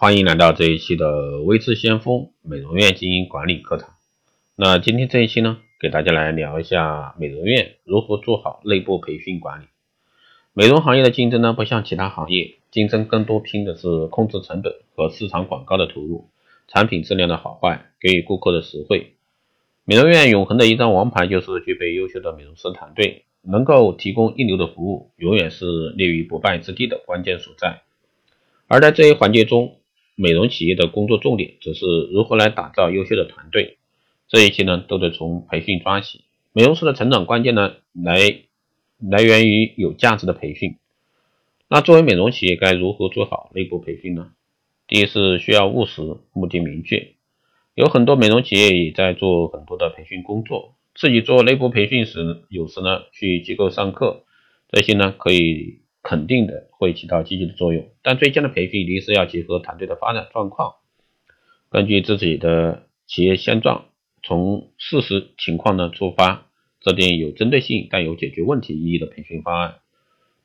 欢迎来到这一期的微智先锋美容院经营管理课堂。那今天这一期呢，给大家来聊一下美容院如何做好内部培训管理。美容行业的竞争呢，不像其他行业，竞争更多拼的是控制成本和市场广告的投入，产品质量的好坏，给予顾客的实惠。美容院永恒的一张王牌就是具备优秀的美容师团队，能够提供一流的服务，永远是立于不败之地的关键所在。而在这一环节中，美容企业的工作重点则是如何来打造优秀的团队，这一切呢都得从培训抓起。美容师的成长关键呢来来源于有价值的培训。那作为美容企业该如何做好内部培训呢？第一是需要务实，目的明确。有很多美容企业也在做很多的培训工作，自己做内部培训时，有时呢去机构上课，这些呢可以。肯定的会起到积极的作用，但最佳的培训一定是要结合团队的发展状况，根据自己的企业现状，从事实情况呢出发，制定有针对性但有解决问题意义的培训方案，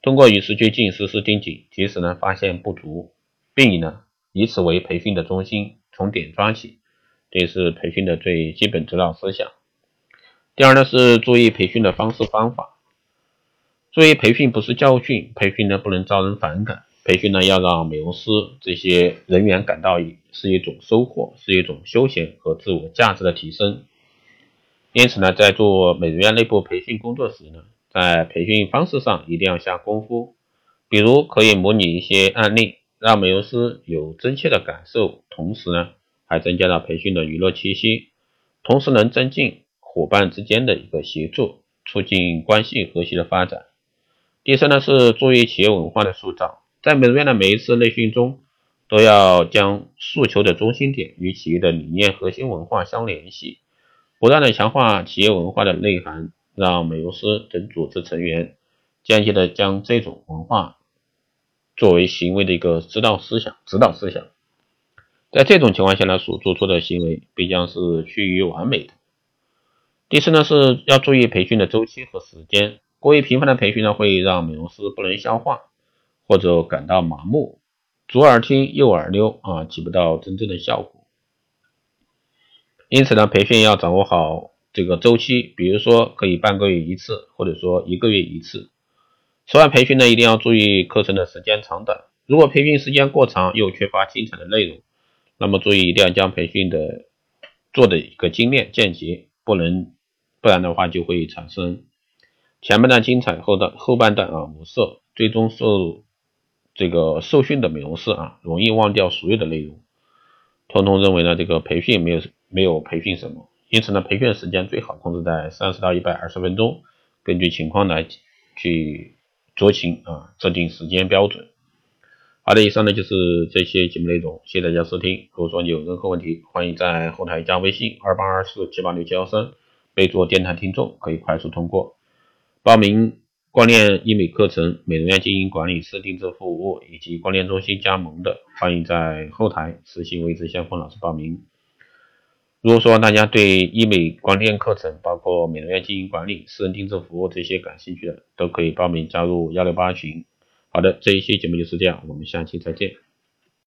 通过与时俱进、实时盯紧，及时呢发现不足，并以呢以此为培训的中心，从点抓起，这是培训的最基本指导思想。第二呢是注意培训的方式方法。注意，培训不是教训，培训呢不能招人反感，培训呢要让美容师这些人员感到是一种收获，是一种休闲和自我价值的提升。因此呢，在做美容院内部培训工作时呢，在培训方式上一定要下功夫，比如可以模拟一些案例，让美容师有真切的感受，同时呢还增加了培训的娱乐气息，同时能增进伙伴之间的一个协作，促进关系和谐的发展。第三呢是注意企业文化的塑造，在美容院的每一次内训中，都要将诉求的中心点与企业的理念核心文化相联系，不断的强化企业文化的内涵，让美容师等组织成员间接的将这种文化作为行为的一个指导思想、指导思想，在这种情况下呢，所做出的行为必将是趋于完美的。第四呢是要注意培训的周期和时间。过于频繁的培训呢，会让美容师不能消化，或者感到麻木，左耳听右耳溜啊，起不到真正的效果。因此呢，培训要掌握好这个周期，比如说可以半个月一次，或者说一个月一次。此外，培训呢一定要注意课程的时间长短。如果培训时间过长，又缺乏精彩的内容，那么注意一定要将培训的做的一个精炼简洁，不能，不然的话就会产生。前半段精彩，后段后半段啊无色，最终受这个受训的美容师啊，容易忘掉所有的内容，通通认为呢这个培训没有没有培训什么，因此呢培训时间最好控制在三十到一百二十分钟，根据情况来去酌情啊制定时间标准。好的，以上呢就是这些节目内容，谢谢大家收听。如果说你有任何问题，欢迎在后台加微信二八二四七八六七幺三，备注电台听众，可以快速通过。报名光电医美课程、美容院经营管理师定制服务以及光电中心加盟的，欢迎在后台私信位置先锋老师报名。如果说大家对医美光电课程，包括美容院经营管理、私人定制服务这些感兴趣的，都可以报名加入幺六八群。好的，这一期节目就是这样，我们下期再见。